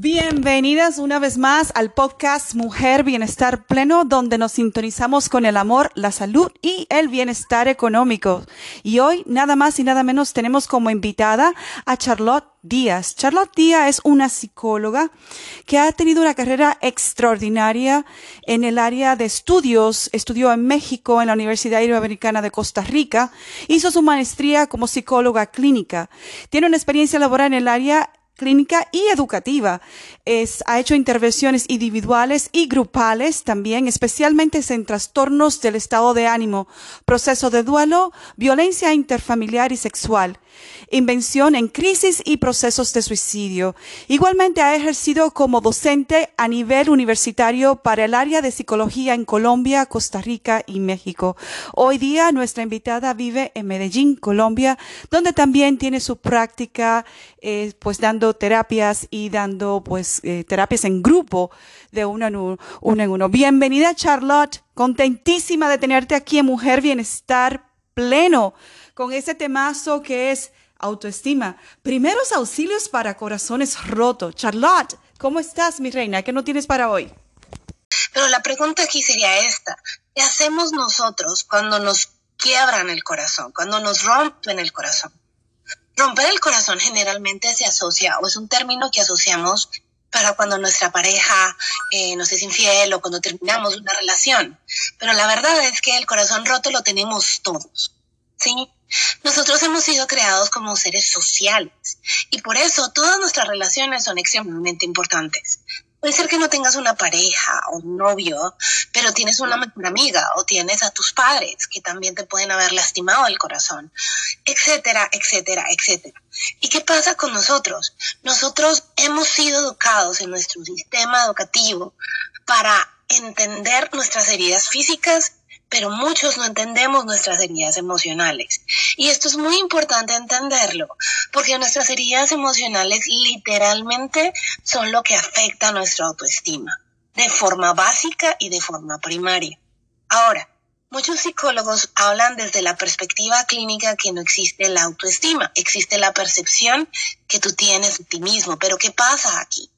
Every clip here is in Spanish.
Bienvenidas una vez más al podcast Mujer Bienestar Pleno, donde nos sintonizamos con el amor, la salud y el bienestar económico. Y hoy, nada más y nada menos, tenemos como invitada a Charlotte Díaz. Charlotte Díaz es una psicóloga que ha tenido una carrera extraordinaria en el área de estudios. Estudió en México, en la Universidad Iberoamericana de Costa Rica. Hizo su maestría como psicóloga clínica. Tiene una experiencia laboral en el área clínica y educativa. Es, ha hecho intervenciones individuales y grupales también, especialmente en trastornos del estado de ánimo, proceso de duelo, violencia interfamiliar y sexual invención en crisis y procesos de suicidio. Igualmente ha ejercido como docente a nivel universitario para el área de psicología en Colombia, Costa Rica y México. Hoy día nuestra invitada vive en Medellín, Colombia, donde también tiene su práctica, eh, pues dando terapias y dando pues eh, terapias en grupo de uno en uno, uno en uno. Bienvenida Charlotte, contentísima de tenerte aquí en Mujer Bienestar Pleno con ese temazo que es autoestima. Primeros auxilios para corazones rotos. Charlotte, ¿cómo estás, mi reina? ¿Qué no tienes para hoy? Pero la pregunta aquí sería esta. ¿Qué hacemos nosotros cuando nos quiebran el corazón, cuando nos rompen el corazón? Romper el corazón generalmente se asocia, o es un término que asociamos para cuando nuestra pareja eh, nos es infiel o cuando terminamos una relación. Pero la verdad es que el corazón roto lo tenemos todos. ¿sí? Nosotros hemos sido creados como seres sociales y por eso todas nuestras relaciones son extremadamente importantes. Puede ser que no tengas una pareja o un novio, pero tienes una mejor amiga o tienes a tus padres que también te pueden haber lastimado el corazón, etcétera, etcétera, etcétera. ¿Y qué pasa con nosotros? Nosotros hemos sido educados en nuestro sistema educativo para entender nuestras heridas físicas pero muchos no entendemos nuestras heridas emocionales. Y esto es muy importante entenderlo, porque nuestras heridas emocionales literalmente son lo que afecta a nuestra autoestima, de forma básica y de forma primaria. Ahora, muchos psicólogos hablan desde la perspectiva clínica que no existe la autoestima, existe la percepción que tú tienes de ti mismo, pero ¿qué pasa aquí?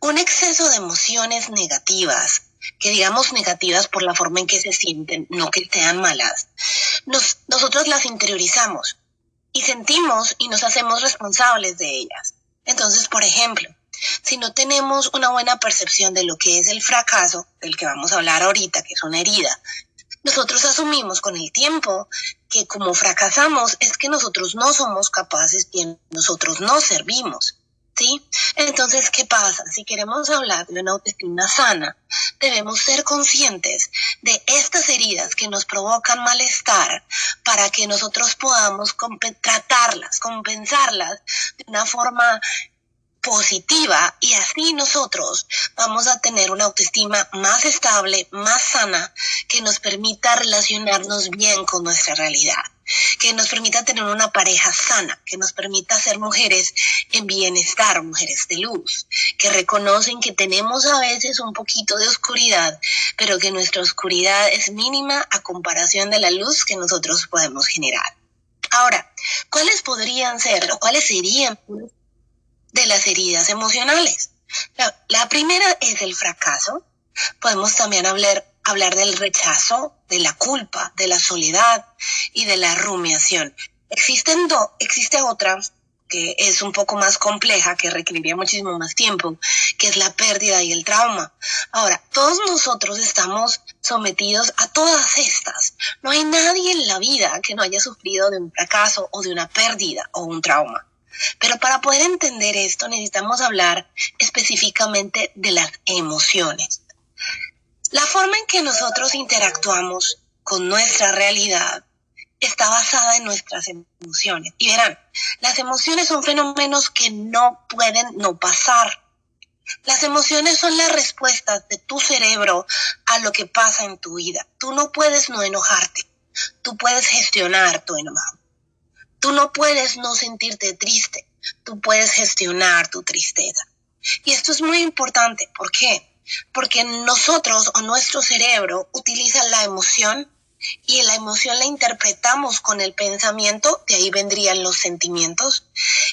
Un exceso de emociones negativas, que digamos negativas por la forma en que se sienten, no que sean malas, nos, nosotros las interiorizamos y sentimos y nos hacemos responsables de ellas. Entonces, por ejemplo, si no tenemos una buena percepción de lo que es el fracaso, del que vamos a hablar ahorita, que es una herida, nosotros asumimos con el tiempo que como fracasamos es que nosotros no somos capaces, que nosotros no servimos. ¿Sí? Entonces, ¿qué pasa? Si queremos hablar de una autoestima sana, debemos ser conscientes de estas heridas que nos provocan malestar para que nosotros podamos tratarlas, compensarlas de una forma positiva y así nosotros vamos a tener una autoestima más estable, más sana, que nos permita relacionarnos bien con nuestra realidad que nos permita tener una pareja sana, que nos permita ser mujeres en bienestar, mujeres de luz, que reconocen que tenemos a veces un poquito de oscuridad, pero que nuestra oscuridad es mínima a comparación de la luz que nosotros podemos generar. Ahora, ¿cuáles podrían ser o cuáles serían de las heridas emocionales? La, la primera es el fracaso. Podemos también hablar hablar del rechazo, de la culpa, de la soledad y de la rumiación. Existe otra que es un poco más compleja, que requeriría muchísimo más tiempo, que es la pérdida y el trauma. Ahora, todos nosotros estamos sometidos a todas estas. No hay nadie en la vida que no haya sufrido de un fracaso o de una pérdida o un trauma. Pero para poder entender esto necesitamos hablar específicamente de las emociones. La forma en que nosotros interactuamos con nuestra realidad está basada en nuestras emociones. Y verán, las emociones son fenómenos que no pueden no pasar. Las emociones son las respuestas de tu cerebro a lo que pasa en tu vida. Tú no puedes no enojarte. Tú puedes gestionar tu enojo. Tú no puedes no sentirte triste. Tú puedes gestionar tu tristeza. Y esto es muy importante. ¿Por qué? Porque nosotros o nuestro cerebro utiliza la emoción y la emoción la interpretamos con el pensamiento, de ahí vendrían los sentimientos,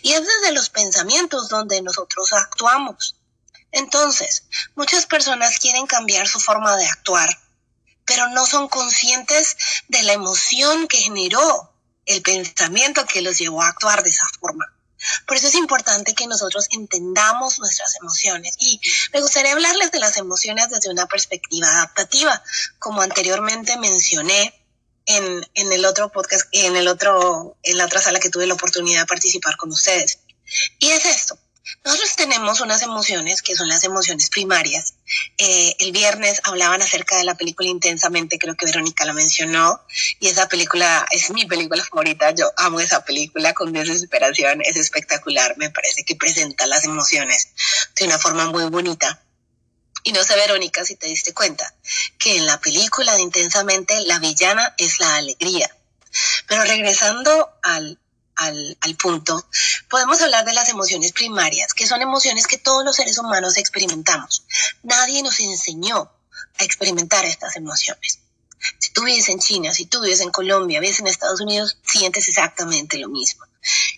y es desde los pensamientos donde nosotros actuamos. Entonces, muchas personas quieren cambiar su forma de actuar, pero no son conscientes de la emoción que generó el pensamiento que los llevó a actuar de esa forma. Por eso es importante que nosotros entendamos nuestras emociones. Y me gustaría hablarles de las emociones desde una perspectiva adaptativa, como anteriormente mencioné en, en el otro podcast, en el otro, en la otra sala que tuve la oportunidad de participar con ustedes. Y es esto. Nosotros tenemos unas emociones que son las emociones primarias. Eh, el viernes hablaban acerca de la película Intensamente, creo que Verónica la mencionó, y esa película es mi película favorita. Yo amo esa película con desesperación, es espectacular, me parece que presenta las emociones de una forma muy bonita. Y no sé, Verónica, si te diste cuenta, que en la película de Intensamente la villana es la alegría. Pero regresando al al, punto, podemos hablar de las emociones primarias, que son emociones que todos los seres humanos experimentamos. Nadie nos enseñó a experimentar estas emociones. Si tú vives en China, si tú vives en Colombia, vives en Estados Unidos, sientes exactamente lo mismo.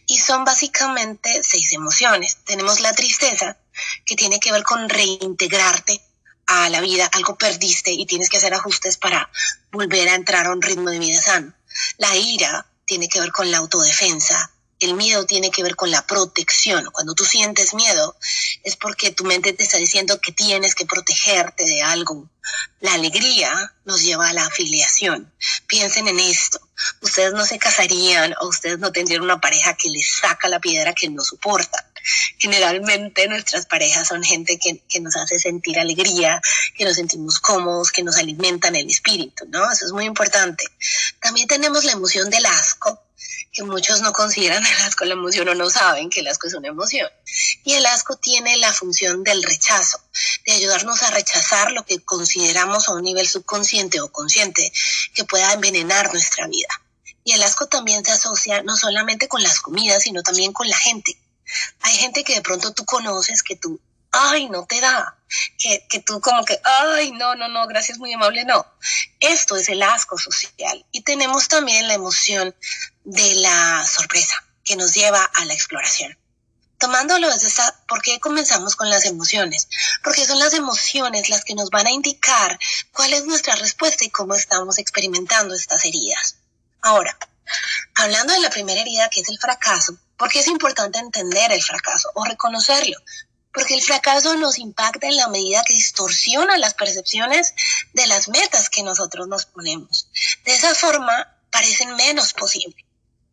Y son básicamente seis emociones. Tenemos la tristeza, que tiene que ver con reintegrarte a la vida, algo perdiste y tienes que hacer ajustes para volver a entrar a un ritmo de vida sano. La ira, tiene que ver con la autodefensa, el miedo tiene que ver con la protección. Cuando tú sientes miedo es porque tu mente te está diciendo que tienes que protegerte de algo. La alegría nos lleva a la afiliación. Piensen en esto. Ustedes no se casarían o ustedes no tendrían una pareja que les saca la piedra que no soportan. Generalmente nuestras parejas son gente que, nos hace sentir alegría, que nos sentimos cómodos, que nos alimentan el espíritu, ¿no? Eso es muy importante. También tenemos la emoción del asco, que muchos no consideran el asco la emoción o no saben que el asco es una emoción. Y el asco tiene la función del rechazo, de ayudarnos a rechazar lo que consideramos a un nivel subconsciente o consciente que pueda envenenar nuestra vida. Y el asco también se asocia no solamente con las comidas, sino también con la gente. Hay gente que de pronto tú conoces que tú, ay, no te da, que, que tú como que, ay, no, no, no, gracias, muy amable, no. Esto es el asco social. Y tenemos también la emoción de la sorpresa que nos lleva a la exploración. Tomándolo desde esta, ¿por qué comenzamos con las emociones? Porque son las emociones las que nos van a indicar cuál es nuestra respuesta y cómo estamos experimentando estas heridas. Ahora, hablando de la primera herida, que es el fracaso, ¿por qué es importante entender el fracaso o reconocerlo? Porque el fracaso nos impacta en la medida que distorsiona las percepciones de las metas que nosotros nos ponemos. De esa forma, parecen menos posibles.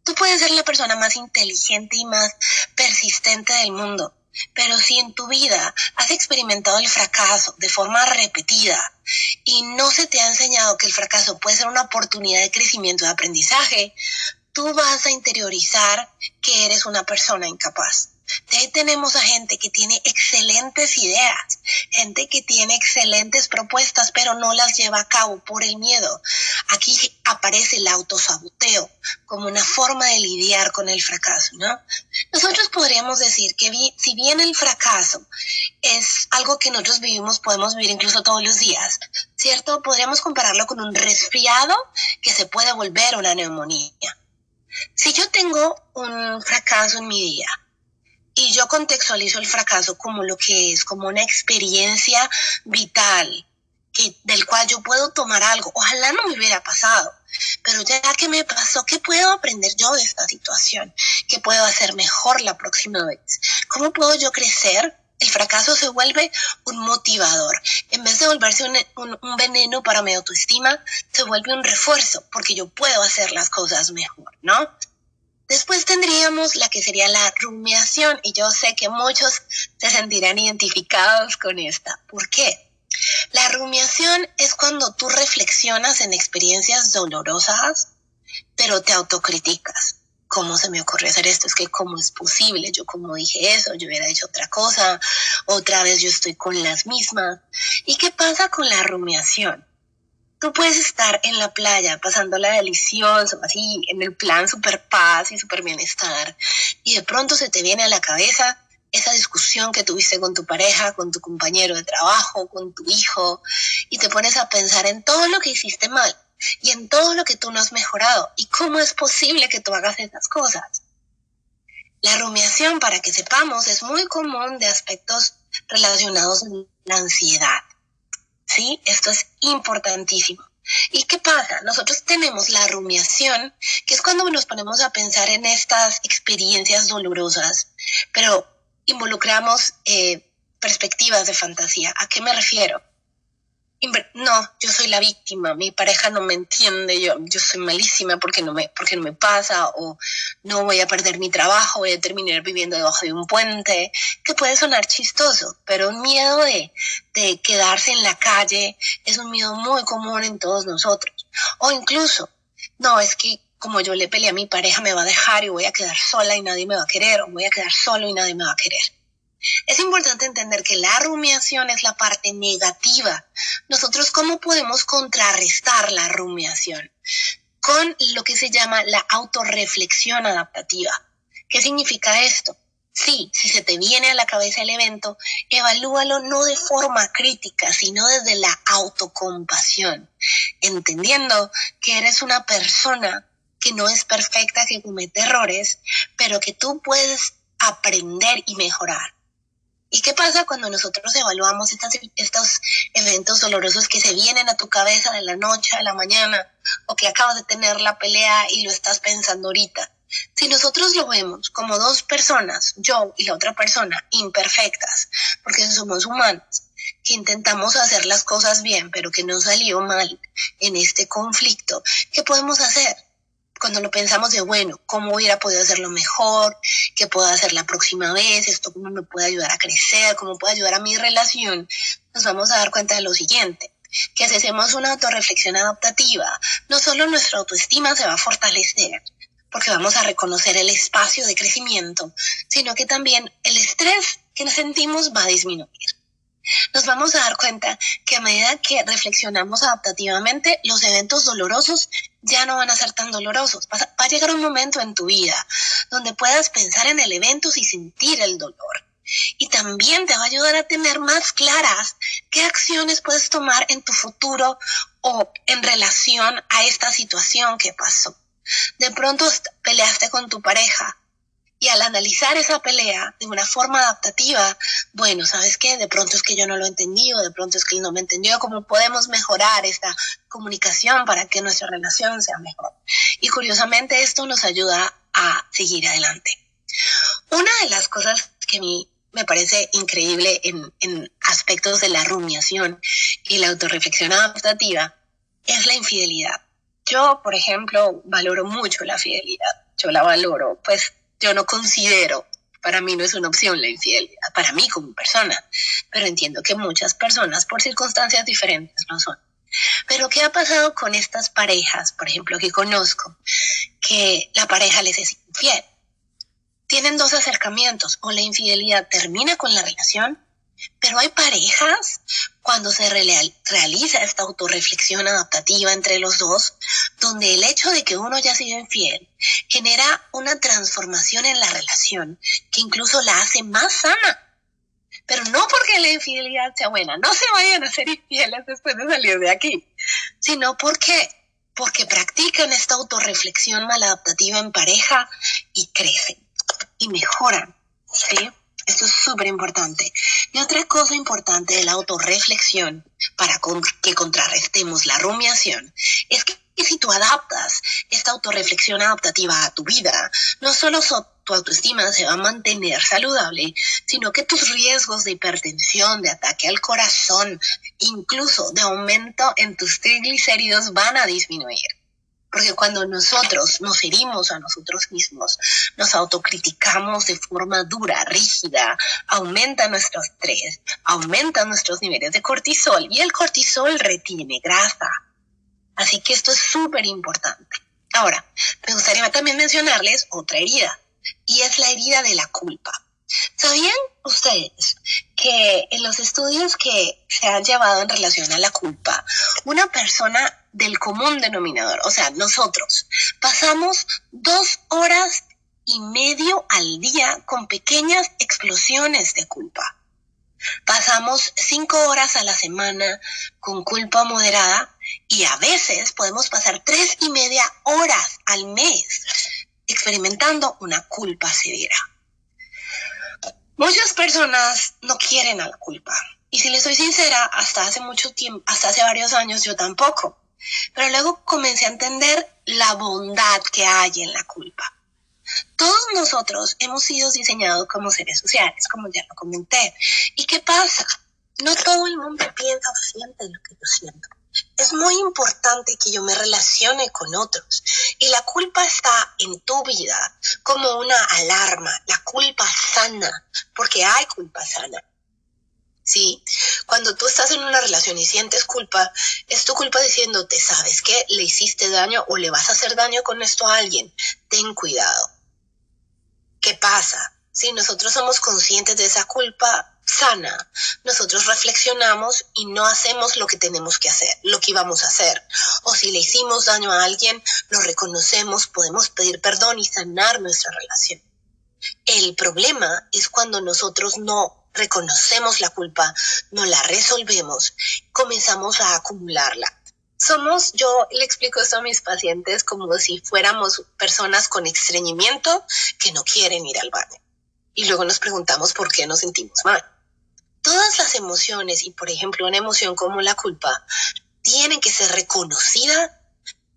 Tú puedes ser la persona más inteligente y más persistente del mundo, pero si en tu vida has experimentado el fracaso de forma repetida y no se te ha enseñado que el fracaso puede ser una oportunidad de crecimiento, de aprendizaje, tú vas a interiorizar que eres una persona incapaz. Tenemos a gente que tiene excelentes ideas, gente que tiene excelentes propuestas, pero no las lleva a cabo por el miedo. Aquí aparece el autosaboteo como una forma de lidiar con el fracaso, ¿no? Nosotros podríamos decir que si bien el fracaso es algo que nosotros vivimos, podemos vivir incluso todos los días, ¿cierto? Podríamos compararlo con un resfriado que se puede volver una neumonía. Si yo tengo un fracaso en mi día, y yo contextualizo el fracaso como lo que es, como una experiencia vital, que, del cual yo puedo tomar algo. Ojalá no me hubiera pasado, pero ya que me pasó, ¿qué puedo aprender yo de esta situación? ¿Qué puedo hacer mejor la próxima vez? ¿Cómo puedo yo crecer? El fracaso se vuelve un motivador. En vez de volverse un, un veneno para mi autoestima, se vuelve un refuerzo porque yo puedo hacer las cosas mejor, ¿no? Después tendríamos la que sería la rumiación y yo sé que muchos se sentirán identificados con esta. ¿Por qué? La rumiación es cuando tú reflexionas en experiencias dolorosas pero te autocriticas. ¿Cómo se me ocurrió hacer esto? Es que cómo es posible, yo como dije eso, yo hubiera hecho otra cosa, otra vez yo estoy con las mismas. ¿Y qué pasa con la rumiación? Tú puedes estar en la playa pasándola delicioso, así en el plan super paz y super bienestar, y de pronto se te viene a la cabeza esa discusión que tuviste con tu pareja, con tu compañero de trabajo, con tu hijo, y te pones a pensar en todo lo que hiciste mal y en todo lo que tú no has mejorado y cómo es posible que tú hagas esas cosas. La rumiación, para que sepamos, es muy común de aspectos relacionados con la ansiedad. ¿Sí? Esto es importantísimo. ¿Y qué pasa? Nosotros tenemos la rumiación, que es cuando nos ponemos a pensar en estas experiencias dolorosas, pero involucramos eh, perspectivas de fantasía. ¿A qué me refiero? No, yo soy la víctima, mi pareja no me entiende, yo, yo soy malísima porque no, me, porque no me pasa, o no voy a perder mi trabajo, voy a terminar viviendo debajo de un puente, que puede sonar chistoso, pero un miedo de, de quedarse en la calle es un miedo muy común en todos nosotros. O incluso, no, es que como yo le peleé a mi pareja me va a dejar y voy a quedar sola y nadie me va a querer, o voy a quedar solo y nadie me va a querer. Es importante entender que la rumiación es la parte negativa. Nosotros, ¿cómo podemos contrarrestar la rumiación? Con lo que se llama la autorreflexión adaptativa. ¿Qué significa esto? Sí, si se te viene a la cabeza el evento, evalúalo no de forma crítica, sino desde la autocompasión, entendiendo que eres una persona que no es perfecta, que comete errores, pero que tú puedes aprender y mejorar. ¿Y qué pasa cuando nosotros evaluamos estos eventos dolorosos que se vienen a tu cabeza de la noche a la mañana o que acabas de tener la pelea y lo estás pensando ahorita? Si nosotros lo vemos como dos personas, yo y la otra persona, imperfectas, porque somos humanos, que intentamos hacer las cosas bien, pero que no salió mal en este conflicto, ¿qué podemos hacer? Cuando lo pensamos de, bueno, ¿cómo hubiera podido hacerlo mejor? ¿Qué puedo hacer la próxima vez? ¿Esto cómo me puede ayudar a crecer? ¿Cómo puede ayudar a mi relación? Nos vamos a dar cuenta de lo siguiente que si hacemos una autorreflexión adaptativa, no solo nuestra autoestima se va a fortalecer, porque vamos a reconocer el espacio de crecimiento, sino que también el estrés que sentimos va a disminuir nos vamos a dar cuenta que a medida que reflexionamos adaptativamente, los eventos dolorosos ya no van a ser tan dolorosos. Va a llegar un momento en tu vida donde puedas pensar en el evento y sentir el dolor. Y también te va a ayudar a tener más claras qué acciones puedes tomar en tu futuro o en relación a esta situación que pasó. De pronto peleaste con tu pareja, y al analizar esa pelea de una forma adaptativa, bueno, ¿sabes qué? De pronto es que yo no lo entendí o de pronto es que él no me entendió. ¿Cómo podemos mejorar esta comunicación para que nuestra relación sea mejor? Y curiosamente esto nos ayuda a seguir adelante. Una de las cosas que a mí me parece increíble en, aspectos de la rumiación y la autorreflexión adaptativa es la infidelidad. Yo, por ejemplo, valoro mucho la fidelidad. Yo la valoro, pues yo no considero, para mí no es una opción la infidelidad, para mí como persona, pero entiendo que muchas personas por circunstancias diferentes no son. Pero ¿qué ha pasado con estas parejas, por ejemplo, que conozco, que la pareja les es infiel? Tienen dos acercamientos, o la infidelidad termina con la relación pero hay parejas cuando se realiza esta autorreflexión adaptativa entre los dos, donde el hecho de que uno haya sido infiel genera una transformación en la relación que incluso la hace más sana. Pero no porque la infidelidad sea buena, no se vayan a ser infieles después de salir de aquí, sino porque porque practican esta autorreflexión maladaptativa en pareja y crecen y mejoran, ¿sí? Esto es súper importante. Y otra cosa importante de la autorreflexión para que contrarrestemos la rumiación es que si tú adaptas esta autorreflexión adaptativa a tu vida, no solo tu autoestima se va a mantener saludable, sino que tus riesgos de hipertensión, de ataque al corazón, incluso de aumento en tus triglicéridos van a disminuir. Porque cuando nosotros nos herimos a nosotros mismos, nos autocriticamos de forma dura, rígida, aumenta nuestro estrés, aumenta nuestros niveles de cortisol y el cortisol retiene grasa. Así que esto es súper importante. Ahora, me gustaría también mencionarles otra herida, y es la herida de la culpa. ¿Sabían ustedes que en los estudios que se han llevado en relación a la culpa, una persona del común denominador, o sea, nosotros, pasamos dos horas y medio al día con pequeñas explosiones de culpa? Pasamos cinco horas a la semana con culpa moderada y a veces podemos pasar tres y media horas al mes experimentando una culpa severa. Muchas personas no quieren a la culpa. Y si les soy sincera, hasta hace mucho tiempo, hasta hace varios años yo tampoco. Pero luego comencé a entender la bondad que hay en la culpa. Todos nosotros hemos sido diseñados como seres sociales, como ya lo comenté. ¿Y qué pasa? No todo el mundo piensa o siente lo que yo siento. Es muy importante que yo me relacione con otros. Y la culpa está en tu vida como una alarma, la culpa sana, porque hay culpa sana. ¿Sí? Cuando tú estás en una relación y sientes culpa, es tu culpa diciéndote, ¿sabes qué? Le hiciste daño o le vas a hacer daño con esto a alguien. Ten cuidado. ¿Qué pasa? Si nosotros somos conscientes de esa culpa sana, nosotros reflexionamos y no hacemos lo que tenemos que hacer, lo que íbamos a hacer. O si le hicimos daño a alguien, lo reconocemos, podemos pedir perdón y sanar nuestra relación. El problema es cuando nosotros no reconocemos la culpa, no la resolvemos, comenzamos a acumularla. Somos, yo le explico esto a mis pacientes como si fuéramos personas con estreñimiento que no quieren ir al baño. Y luego nos preguntamos por qué nos sentimos mal. Todas las emociones, y por ejemplo una emoción como la culpa, tienen que ser reconocidas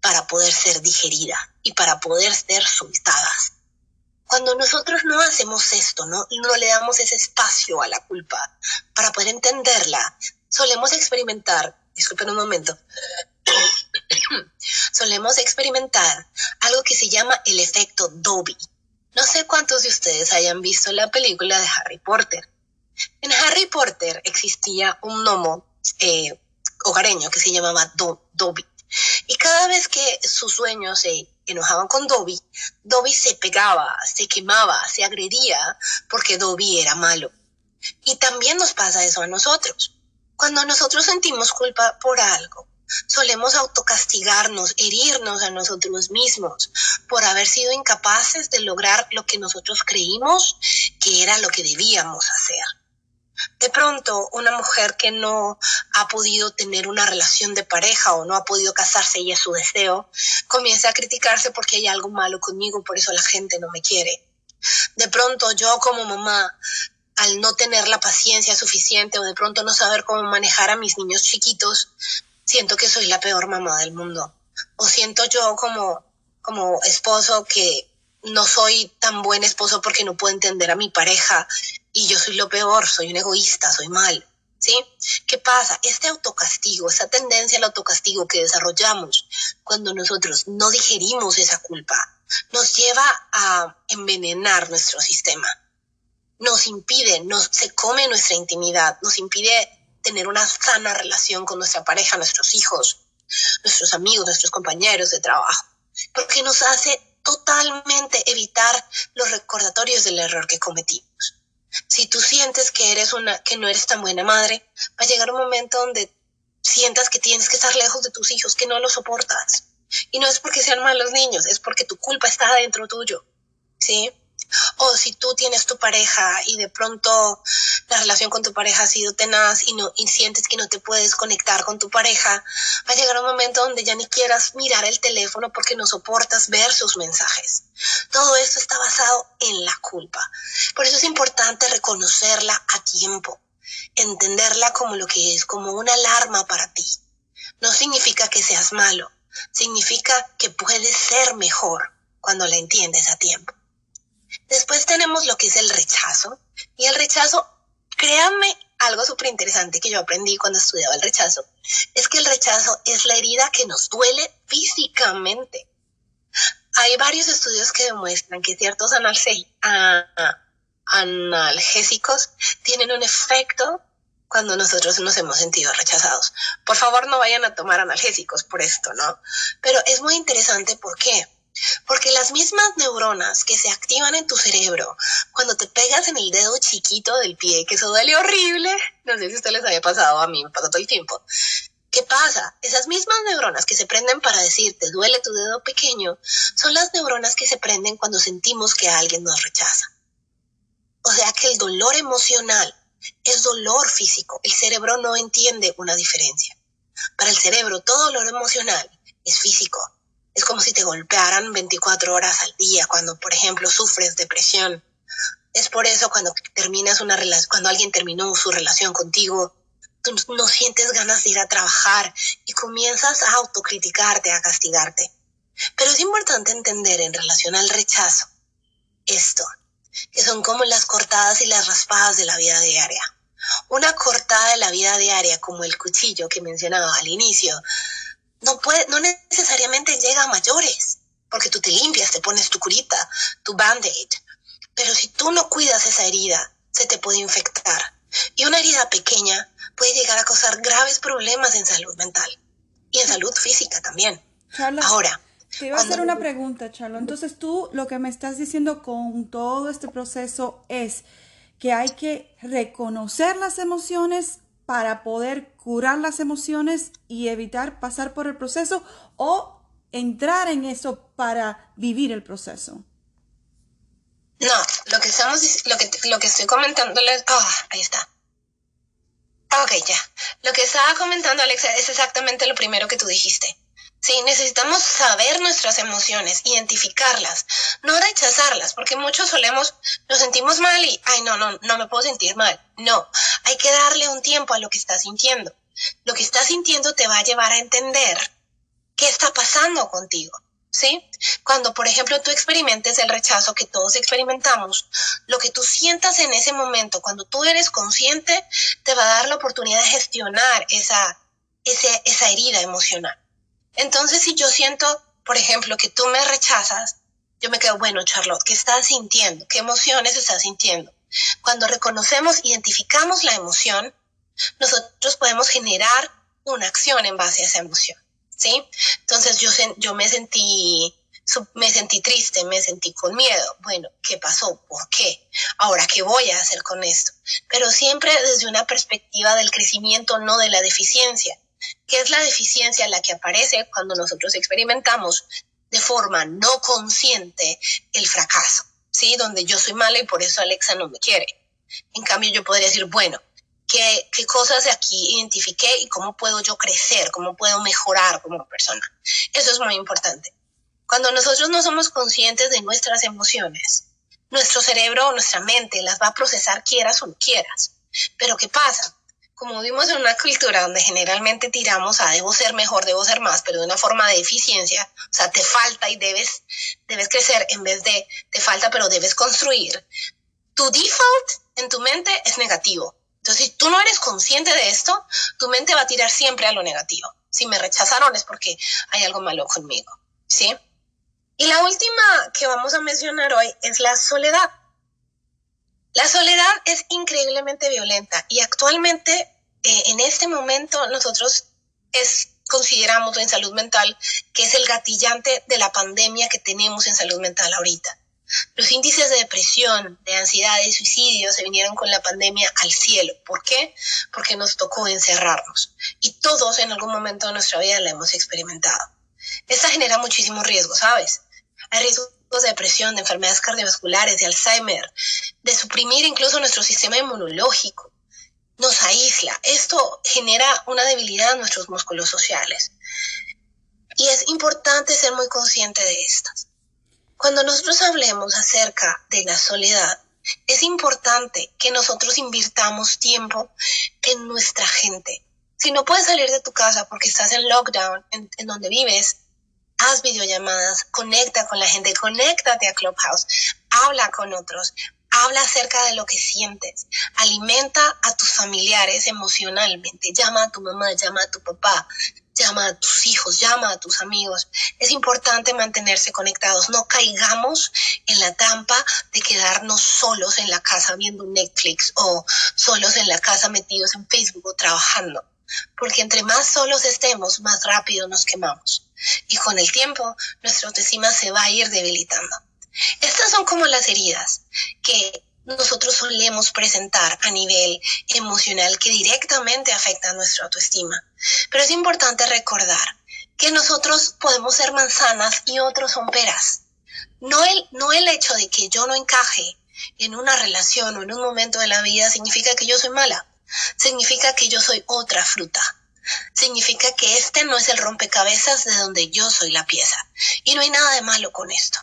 para poder ser digerida y para poder ser soltadas. Cuando nosotros no hacemos esto, ¿no? no le damos ese espacio a la culpa para poder entenderla, solemos experimentar, disculpen un momento, solemos experimentar algo que se llama el efecto Dobby. No sé cuántos de ustedes hayan visto la película de Harry Potter. En Harry Potter existía un gnomo eh, hogareño que se llamaba Dobby. Y cada vez que sus sueños se enojaban con Dobby, Dobby se pegaba, se quemaba, se agredía porque Dobby era malo. Y también nos pasa eso a nosotros. Cuando nosotros sentimos culpa por algo, solemos autocastigarnos, herirnos a nosotros mismos por haber sido incapaces de lograr lo que nosotros creímos que era lo que debíamos hacer. De pronto, una mujer que no ha podido tener una relación de pareja o no ha podido casarse y es su deseo, comienza a criticarse porque hay algo malo conmigo, por eso la gente no me quiere. De pronto, yo como mamá, al no tener la paciencia suficiente o de pronto no saber cómo manejar a mis niños chiquitos, siento que soy la peor mamá del mundo. O siento yo como, como esposo que no soy tan buen esposo porque no puedo entender a mi pareja y yo soy lo peor, soy un egoísta, soy mal. ¿Sí? ¿Qué pasa? Este autocastigo, esa tendencia al autocastigo que desarrollamos cuando nosotros no digerimos esa culpa, nos lleva a envenenar nuestro sistema. Nos impide, nos, se come nuestra intimidad, nos impide tener una sana relación con nuestra pareja, nuestros hijos, nuestros amigos, nuestros compañeros de trabajo, porque nos hace totalmente evitar los recordatorios del error que cometimos. Si tú sientes que eres una que no eres tan buena madre, va a llegar un momento donde sientas que tienes que estar lejos de tus hijos, que no los soportas. Y no es porque sean malos niños, es porque tu culpa está dentro tuyo. ¿Sí? O si tú tienes tu pareja y de pronto la relación con tu pareja ha sido tenaz y, no, y sientes que no te puedes conectar con tu pareja, va a llegar un momento donde ya ni quieras mirar el teléfono porque no soportas ver sus mensajes. Todo esto está basado en la culpa. Por eso es importante reconocerla a tiempo, entenderla como lo que es, como una alarma para ti. No significa que seas malo, significa que puedes ser mejor cuando la entiendes a tiempo. Después tenemos lo que es el rechazo. Y el rechazo, créanme, algo súper interesante que yo aprendí cuando estudiaba el rechazo, es que el rechazo es la herida que nos duele físicamente. Hay varios estudios que demuestran que ciertos analgésicos tienen un efecto cuando nosotros nos hemos sentido rechazados. Por favor, no vayan a tomar analgésicos por esto, ¿no? Pero es muy interesante, ¿por qué? Porque las mismas neuronas que se activan en tu cerebro cuando te pegas en el dedo chiquito del pie, que eso duele horrible, no sé si a ustedes les había pasado, a mí me pasa todo el tiempo. ¿Qué pasa? Esas mismas neuronas que se prenden para decir te duele tu dedo pequeño son las neuronas que se prenden cuando sentimos que alguien nos rechaza. O sea que el dolor emocional es dolor físico. El cerebro no entiende una diferencia. Para el cerebro, todo dolor emocional es físico. Es como si te golpearan 24 horas al día cuando, por ejemplo, sufres depresión. Es por eso cuando terminas una relación, cuando alguien terminó su relación contigo, no sientes ganas de ir a trabajar y comienzas a autocriticarte, a castigarte. Pero es importante entender en relación al rechazo esto, que son como las cortadas y las raspadas de la vida diaria. Una cortada de la vida diaria, como el cuchillo que mencionaba al inicio, no, puede, no necesariamente llega a mayores, porque tú te limpias, te pones tu curita, tu band-aid. Pero si tú no cuidas esa herida, se te puede infectar. Y una herida pequeña puede llegar a causar graves problemas en salud mental y en salud física también. Ahora, te iba a hacer una pregunta, Charlo. Entonces tú lo que me estás diciendo con todo este proceso es que hay que reconocer las emociones para poder curar las emociones y evitar pasar por el proceso o entrar en eso para vivir el proceso. No, lo que estamos lo que lo que estoy comentándoles, ah, ahí está. Ok, ya. Lo que estaba comentando Alexa es exactamente lo primero que tú dijiste. Sí, necesitamos saber nuestras emociones, identificarlas, no rechazarlas, porque muchos solemos, nos sentimos mal y, ay, no, no, no me puedo sentir mal. No, hay que darle un tiempo a lo que estás sintiendo. Lo que estás sintiendo te va a llevar a entender qué está pasando contigo. ¿Sí? Cuando, por ejemplo, tú experimentes el rechazo que todos experimentamos, lo que tú sientas en ese momento, cuando tú eres consciente, te va a dar la oportunidad de gestionar esa, esa, esa herida emocional. Entonces, si yo siento, por ejemplo, que tú me rechazas, yo me quedo, bueno, Charlotte, ¿qué estás sintiendo? ¿Qué emociones estás sintiendo? Cuando reconocemos, identificamos la emoción, nosotros podemos generar una acción en base a esa emoción, ¿sí? Entonces yo, yo me sentí me sentí triste, me sentí con miedo. Bueno, ¿qué pasó? ¿Por qué? Ahora, ¿qué voy a hacer con esto? Pero siempre desde una perspectiva del crecimiento, no de la deficiencia que es la deficiencia la que aparece cuando nosotros experimentamos de forma no consciente el fracaso, ¿sí? Donde yo soy mala y por eso Alexa no me quiere. En cambio, yo podría decir, bueno, ¿qué, qué cosas de aquí identifiqué y cómo puedo yo crecer, cómo puedo mejorar como persona? Eso es muy importante. Cuando nosotros no somos conscientes de nuestras emociones, nuestro cerebro o nuestra mente las va a procesar quieras o no quieras. Pero ¿qué pasa? como vivimos en una cultura donde generalmente tiramos a debo ser mejor, debo ser más, pero de una forma de eficiencia, o sea, te falta y debes, debes crecer en vez de te falta, pero debes construir, tu default en tu mente es negativo. Entonces, si tú no eres consciente de esto, tu mente va a tirar siempre a lo negativo. Si me rechazaron es porque hay algo malo conmigo, ¿sí? Y la última que vamos a mencionar hoy es la soledad. La soledad es increíblemente violenta y actualmente, eh, en este momento, nosotros es, consideramos en salud mental que es el gatillante de la pandemia que tenemos en salud mental ahorita. Los índices de depresión, de ansiedad, de suicidio se vinieron con la pandemia al cielo. ¿Por qué? Porque nos tocó encerrarnos. Y todos en algún momento de nuestra vida la hemos experimentado. Esta genera muchísimo riesgo, ¿sabes? Hay riesgo de depresión, de enfermedades cardiovasculares, de Alzheimer, de suprimir incluso nuestro sistema inmunológico. Nos aísla. Esto genera una debilidad en nuestros músculos sociales. Y es importante ser muy consciente de estas. Cuando nosotros hablemos acerca de la soledad, es importante que nosotros invirtamos tiempo en nuestra gente. Si no puedes salir de tu casa porque estás en lockdown, en, donde vives, haz videollamadas, conecta con la gente, conéctate a Clubhouse, habla con otros, habla acerca de lo que sientes, alimenta a tus familiares emocionalmente, llama a tu mamá, llama a tu papá, llama a tus hijos, llama a tus amigos. Es importante mantenerse conectados. No caigamos en la trampa de quedarnos solos en la casa viendo Netflix o solos en la casa metidos en Facebook o trabajando. Porque entre más solos estemos, más rápido nos quemamos. Y con el tiempo, nuestra autoestima se va a ir debilitando. Estas son como las heridas que nosotros solemos presentar a nivel emocional que directamente afecta a nuestra autoestima. Pero es importante recordar que nosotros podemos ser manzanas y otros son peras. No el, no el hecho de que yo no encaje en una relación o en un momento de la vida significa que yo soy mala. Significa que yo soy otra fruta. Significa que este no es el rompecabezas de donde yo soy la pieza. Y no hay nada de malo con esto.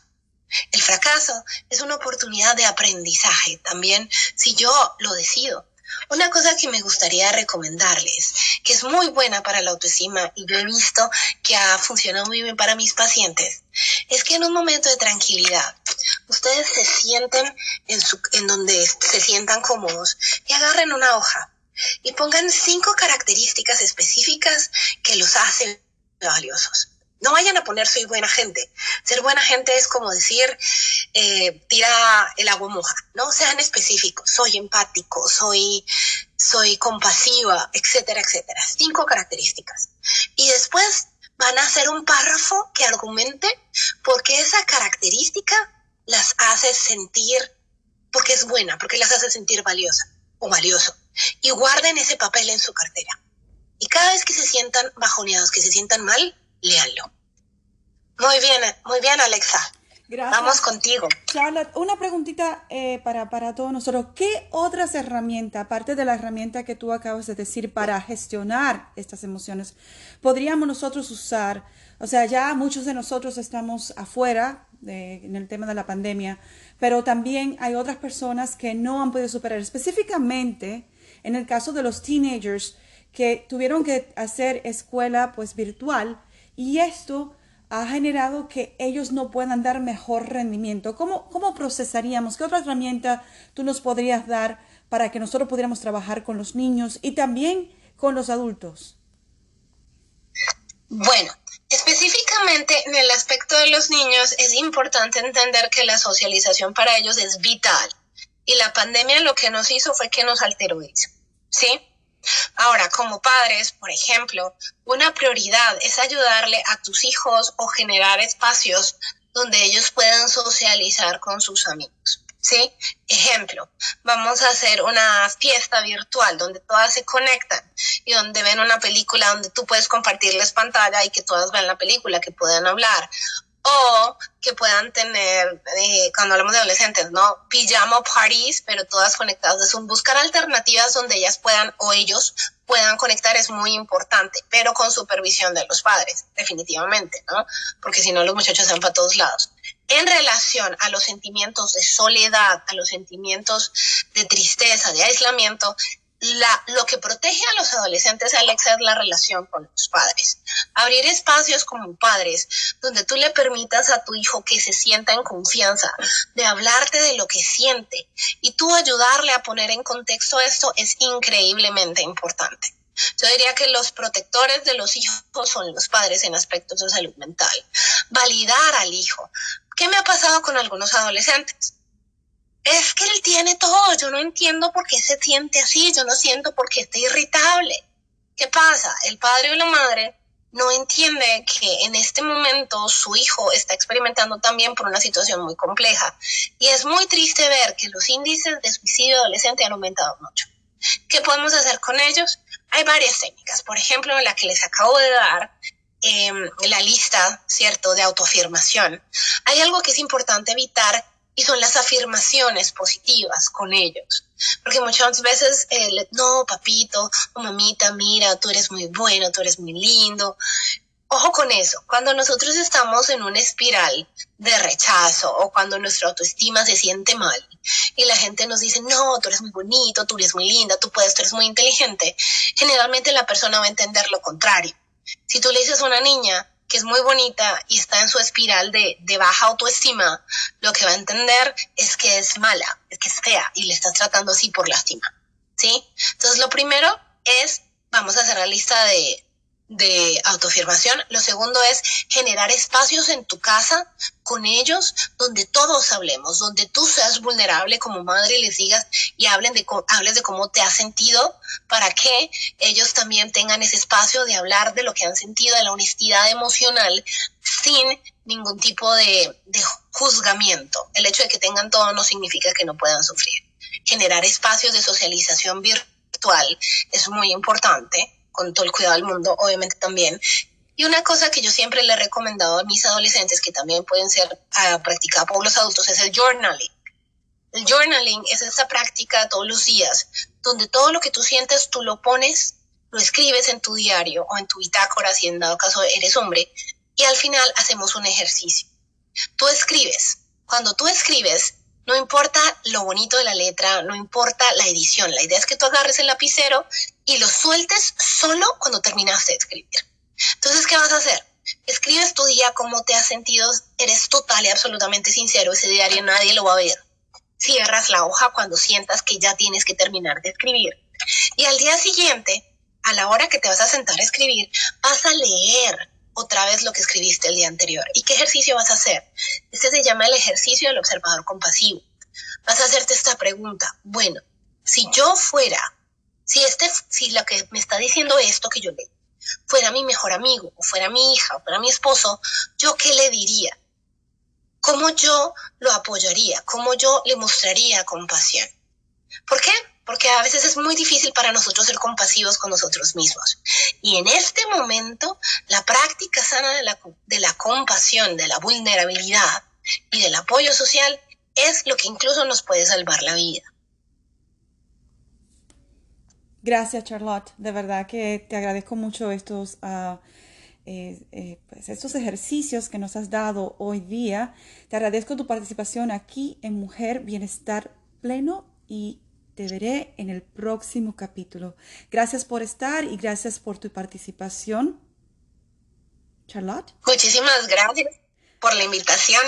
El fracaso es una oportunidad de aprendizaje también si yo lo decido. Una cosa que me gustaría recomendarles, que es muy buena para la autoestima y yo he visto que ha funcionado muy bien para mis pacientes, es que en un momento de tranquilidad ustedes se sienten en, su, en donde se sientan cómodos y agarren una hoja y pongan cinco características específicas que los hacen valiosos. No vayan a poner soy buena gente. Ser buena gente es como decir, eh, tira el agua moja, ¿no? Sean específicos. Soy empático, soy, soy compasiva, etcétera, etcétera. Cinco características. Y después van a hacer un párrafo que argumente por qué esa característica las hace sentir, porque es buena, porque las hace sentir valiosa o valioso. Y guarden ese papel en su cartera. Y cada vez que se sientan bajoneados, que se sientan mal, léanlo. Muy bien, muy bien, Alexa. Gracias. Vamos contigo. Charlotte, una preguntita eh, para, para todos nosotros. ¿Qué otras herramientas, aparte de la herramienta que tú acabas de decir para gestionar estas emociones, podríamos nosotros usar? O sea, ya muchos de nosotros estamos afuera de, en el tema de la pandemia, pero también hay otras personas que no han podido superar, específicamente en el caso de los teenagers que tuvieron que hacer escuela pues virtual y esto ha generado que ellos no puedan dar mejor rendimiento. ¿Cómo, cómo procesaríamos? ¿Qué otra herramienta tú nos podrías dar para que nosotros pudiéramos trabajar con los niños y también con los adultos? Bueno, específicamente en el aspecto de los niños es importante entender que la socialización para ellos es vital y la pandemia lo que nos hizo fue que nos alteró eso, ¿sí? Ahora, como padres, por ejemplo, una prioridad es ayudarle a tus hijos o generar espacios donde ellos puedan socializar con sus amigos. ¿Sí? Ejemplo, vamos a hacer una fiesta virtual donde todas se conectan y donde ven una película donde tú puedes compartirles pantalla y que todas vean la película, que puedan hablar o que puedan tener, eh, cuando hablamos de adolescentes, ¿no? Pijama parties, pero todas conectadas de Zoom. Buscar alternativas donde ellas puedan o ellos puedan conectar es muy importante, pero con supervisión de los padres, definitivamente, ¿no? Porque si no, los muchachos van para todos lados. En relación a los sentimientos de soledad, a los sentimientos de tristeza, de aislamiento, lo que protege a los adolescentes, Alexa, es la relación con los padres. Abrir espacios como padres donde tú le permitas a tu hijo que se sienta en confianza de hablarte de lo que siente y tú ayudarle a poner en contexto esto es increíblemente importante. Yo diría que los protectores de los hijos son los padres en aspectos de salud mental. Validar al hijo. ¿Qué me ha pasado con algunos adolescentes? Es que él tiene todo, yo no entiendo por qué se siente así, yo no siento por qué está irritable. ¿Qué pasa? El padre o la madre no entiende que en este momento su hijo está experimentando también por una situación muy compleja. Y es muy triste ver que los índices de suicidio adolescente han aumentado mucho. ¿Qué podemos hacer con ellos? Hay varias técnicas. Por ejemplo, la que les acabo de dar, eh, la lista, ¿cierto?, de autoafirmación. Hay algo que es importante evitar y son las afirmaciones positivas con ellos. Porque muchas veces, eh, no, papito o mamita, mira, tú eres muy bueno, tú eres muy lindo. Ojo con eso, cuando nosotros estamos en una espiral de rechazo o cuando nuestra autoestima se siente mal y la gente nos dice, no, tú eres muy bonito, tú eres muy linda, tú puedes, tú eres muy inteligente, generalmente la persona va a entender lo contrario. Si tú le dices a una niña, que es muy bonita y está en su espiral de, baja autoestima, lo que va a entender es que es mala, es que es fea y le estás tratando así por lastimar. ¿Sí? Entonces, lo primero es, vamos a hacer la lista de, de autoafirmación. Lo segundo es generar espacios en tu casa con ellos donde todos hablemos, donde tú seas vulnerable como madre y les digas y hablen de, hables de cómo te has sentido para que ellos también tengan ese espacio de hablar de lo que han sentido, de la honestidad emocional sin ningún tipo de, de juzgamiento. El hecho de que tengan todo no significa que no puedan sufrir. Generar espacios de socialización virtual es muy importante con todo el cuidado del mundo, obviamente también. Y una cosa que yo siempre le he recomendado a mis adolescentes, que también pueden ser uh, practicada por los adultos, es el journaling. El journaling es esa práctica todos los días, donde todo lo que tú sientes tú lo pones, lo escribes en tu diario o en tu bitácora, si en dado caso eres hombre, y al final hacemos un ejercicio. Tú escribes. Cuando tú escribes, no importa lo bonito de la letra, no importa la edición. La idea es que tú agarres el lapicero y lo sueltes solo cuando terminaste de escribir. Entonces, ¿qué vas a hacer? Escribes tu día, cómo te has sentido, eres total y absolutamente sincero. Ese diario nadie lo va a ver. Cierras la hoja cuando sientas que ya tienes que terminar de escribir. Y al día siguiente, a la hora que te vas a sentar a escribir, vas a leer otra vez lo que escribiste el día anterior. ¿Y qué ejercicio vas a hacer? Este se llama el ejercicio del observador compasivo. Vas a hacerte esta pregunta. Bueno, si yo fuera, si este, si lo que me está diciendo esto que yo le fuera mi mejor amigo, o fuera mi hija, o fuera mi esposo, ¿yo qué le diría? ¿Cómo yo lo apoyaría? ¿Cómo yo le mostraría compasión? ¿Por qué? porque a veces es muy difícil para nosotros ser compasivos con nosotros mismos. Y en este momento, la práctica sana de la, de la compasión, de la vulnerabilidad y del apoyo social es lo que incluso nos puede salvar la vida. Gracias, Charlotte. De verdad que te agradezco mucho estos, uh, pues estos ejercicios que nos has dado hoy día. Te agradezco tu participación aquí en Mujer Bienestar Pleno y te veré en el próximo capítulo. Gracias por estar y gracias por tu participación. Charlotte. Muchísimas gracias por la invitación.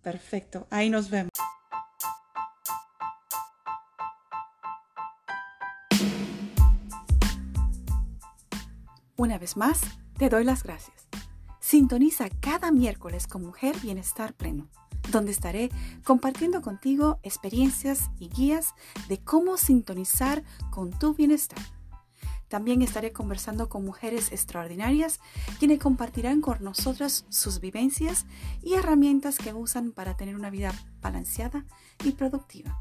Perfecto, ahí nos vemos. Una vez más, te doy las gracias. Sintoniza cada miércoles con Mujer Bienestar Pleno donde estaré compartiendo contigo experiencias y guías de cómo sintonizar con tu bienestar. También estaré conversando con mujeres extraordinarias quienes compartirán con nosotras sus vivencias y herramientas que usan para tener una vida balanceada y productiva.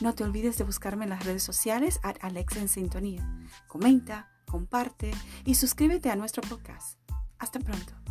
No te olvides de buscarme en las redes sociales a Alex. Comenta, comparte y suscríbete a nuestro podcast. Hasta pronto.